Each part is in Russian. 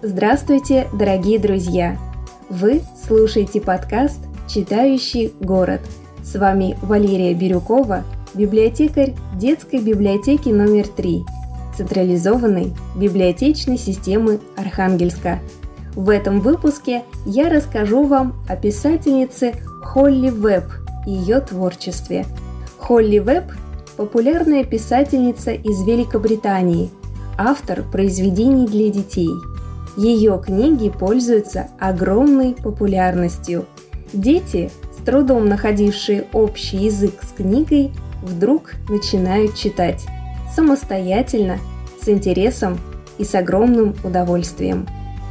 Здравствуйте, дорогие друзья! Вы слушаете подкаст «Читающий город». С вами Валерия Бирюкова, библиотекарь детской библиотеки номер 3, централизованной библиотечной системы Архангельска. В этом выпуске я расскажу вам о писательнице Холли Веб и ее творчестве. Холли Веб – популярная писательница из Великобритании, автор произведений для детей – ее книги пользуются огромной популярностью. Дети, с трудом находившие общий язык с книгой, вдруг начинают читать самостоятельно, с интересом и с огромным удовольствием.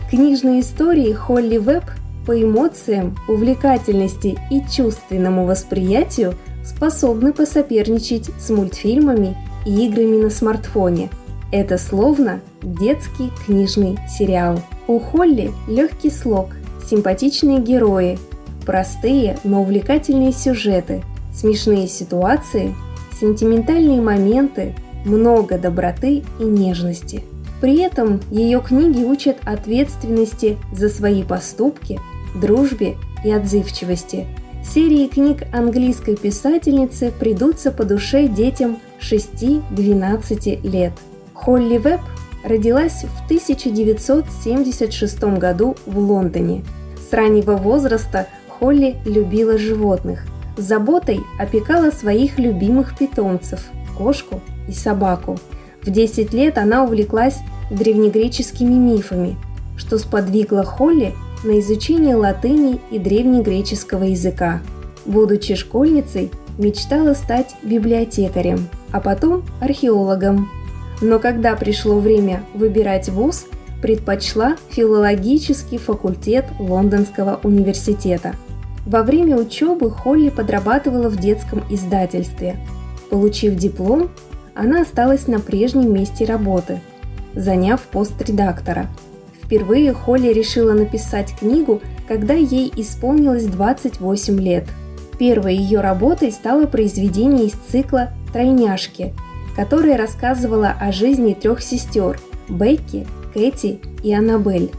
Книжные истории Холли Веб по эмоциям, увлекательности и чувственному восприятию способны посоперничать с мультфильмами и играми на смартфоне – это словно детский книжный сериал. У Холли легкий слог, симпатичные герои, простые, но увлекательные сюжеты, смешные ситуации, сентиментальные моменты, много доброты и нежности. При этом ее книги учат ответственности за свои поступки, дружбе и отзывчивости. Серии книг английской писательницы придутся по душе детям 6-12 лет – Холли Веб родилась в 1976 году в Лондоне. С раннего возраста Холли любила животных. С заботой опекала своих любимых питомцев – кошку и собаку. В 10 лет она увлеклась древнегреческими мифами, что сподвигло Холли на изучение латыни и древнегреческого языка. Будучи школьницей, мечтала стать библиотекарем, а потом археологом но когда пришло время выбирать вуз, предпочла филологический факультет Лондонского университета. Во время учебы Холли подрабатывала в детском издательстве. Получив диплом, она осталась на прежнем месте работы, заняв пост редактора. Впервые Холли решила написать книгу, когда ей исполнилось 28 лет. Первой ее работой стало произведение из цикла «Тройняшки», которая рассказывала о жизни трех сестер – Бекки, Кэти и Аннабель.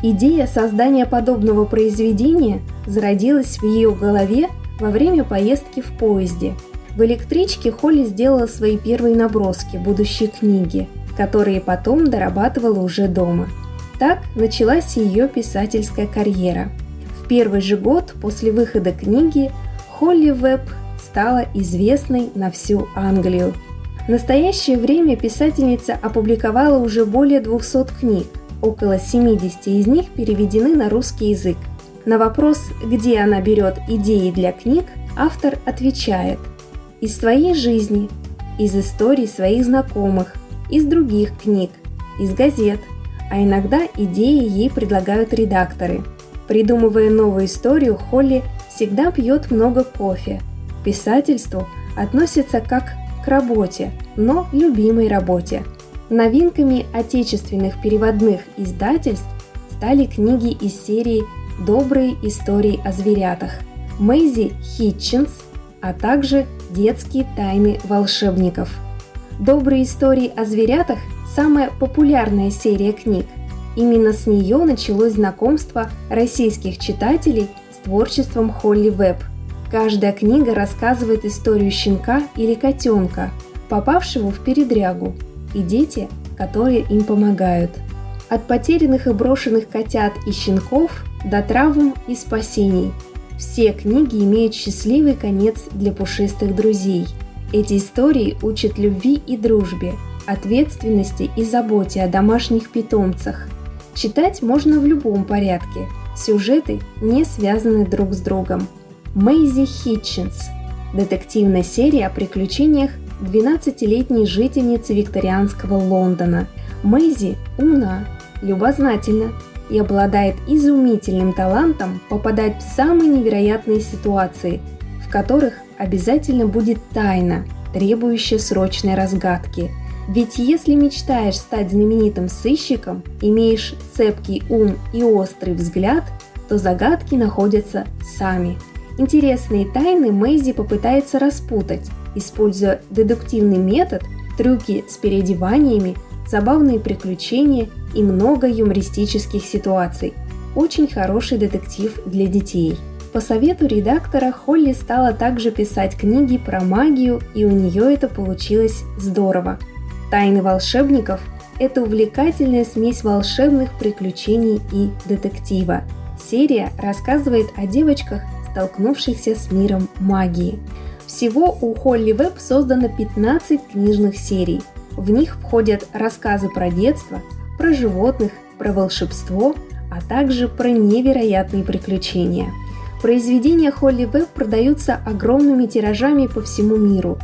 Идея создания подобного произведения зародилась в ее голове во время поездки в поезде. В электричке Холли сделала свои первые наброски будущей книги, которые потом дорабатывала уже дома. Так началась ее писательская карьера. В первый же год после выхода книги Холли Веб стала известной на всю Англию – в настоящее время писательница опубликовала уже более 200 книг, около 70 из них переведены на русский язык. На вопрос, где она берет идеи для книг, автор отвечает «Из своей жизни, из историй своих знакомых, из других книг, из газет, а иногда идеи ей предлагают редакторы. Придумывая новую историю, Холли всегда пьет много кофе. К писательству относится как к работе, но любимой работе. Новинками отечественных переводных издательств стали книги из серии «Добрые истории о зверятах» Мэйзи Хитчинс, а также «Детские тайны волшебников». «Добрые истории о зверятах» – самая популярная серия книг. Именно с нее началось знакомство российских читателей с творчеством Холли Веб – Каждая книга рассказывает историю щенка или котенка, попавшего в передрягу, и дети, которые им помогают. От потерянных и брошенных котят и щенков до травм и спасений. Все книги имеют счастливый конец для пушистых друзей. Эти истории учат любви и дружбе, ответственности и заботе о домашних питомцах. Читать можно в любом порядке. Сюжеты не связаны друг с другом. Мэйзи Хитчинс. Детективная серия о приключениях 12-летней жительницы викторианского Лондона. Мэйзи умна, любознательна и обладает изумительным талантом попадать в самые невероятные ситуации, в которых обязательно будет тайна, требующая срочной разгадки. Ведь если мечтаешь стать знаменитым сыщиком, имеешь цепкий ум и острый взгляд, то загадки находятся сами – Интересные тайны Мэйзи попытается распутать, используя дедуктивный метод, трюки с переодеваниями, забавные приключения и много юмористических ситуаций. Очень хороший детектив для детей. По совету редактора Холли стала также писать книги про магию, и у нее это получилось здорово. «Тайны волшебников» – это увлекательная смесь волшебных приключений и детектива. Серия рассказывает о девочках, столкнувшихся с миром магии. Всего у Холли Веб создано 15 книжных серий. В них входят рассказы про детство, про животных, про волшебство, а также про невероятные приключения. Произведения Холли Веб продаются огромными тиражами по всему миру.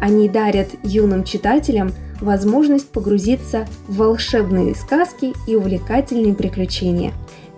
Они дарят юным читателям возможность погрузиться в волшебные сказки и увлекательные приключения.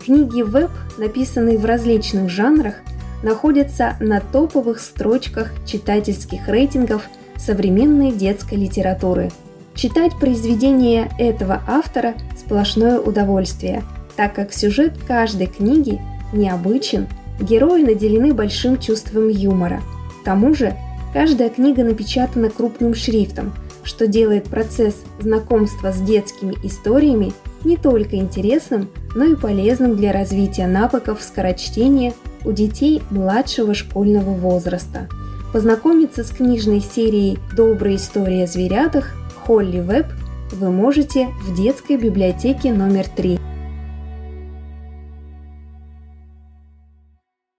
Книги Веб, написанные в различных жанрах, находятся на топовых строчках читательских рейтингов современной детской литературы. Читать произведения этого автора – сплошное удовольствие, так как сюжет каждой книги необычен, герои наделены большим чувством юмора. К тому же, каждая книга напечатана крупным шрифтом, что делает процесс знакомства с детскими историями не только интересным, но и полезным для развития навыков скорочтения у детей младшего школьного возраста. Познакомиться с книжной серией «Добрая история о зверятах» Холли Веб вы можете в детской библиотеке номер 3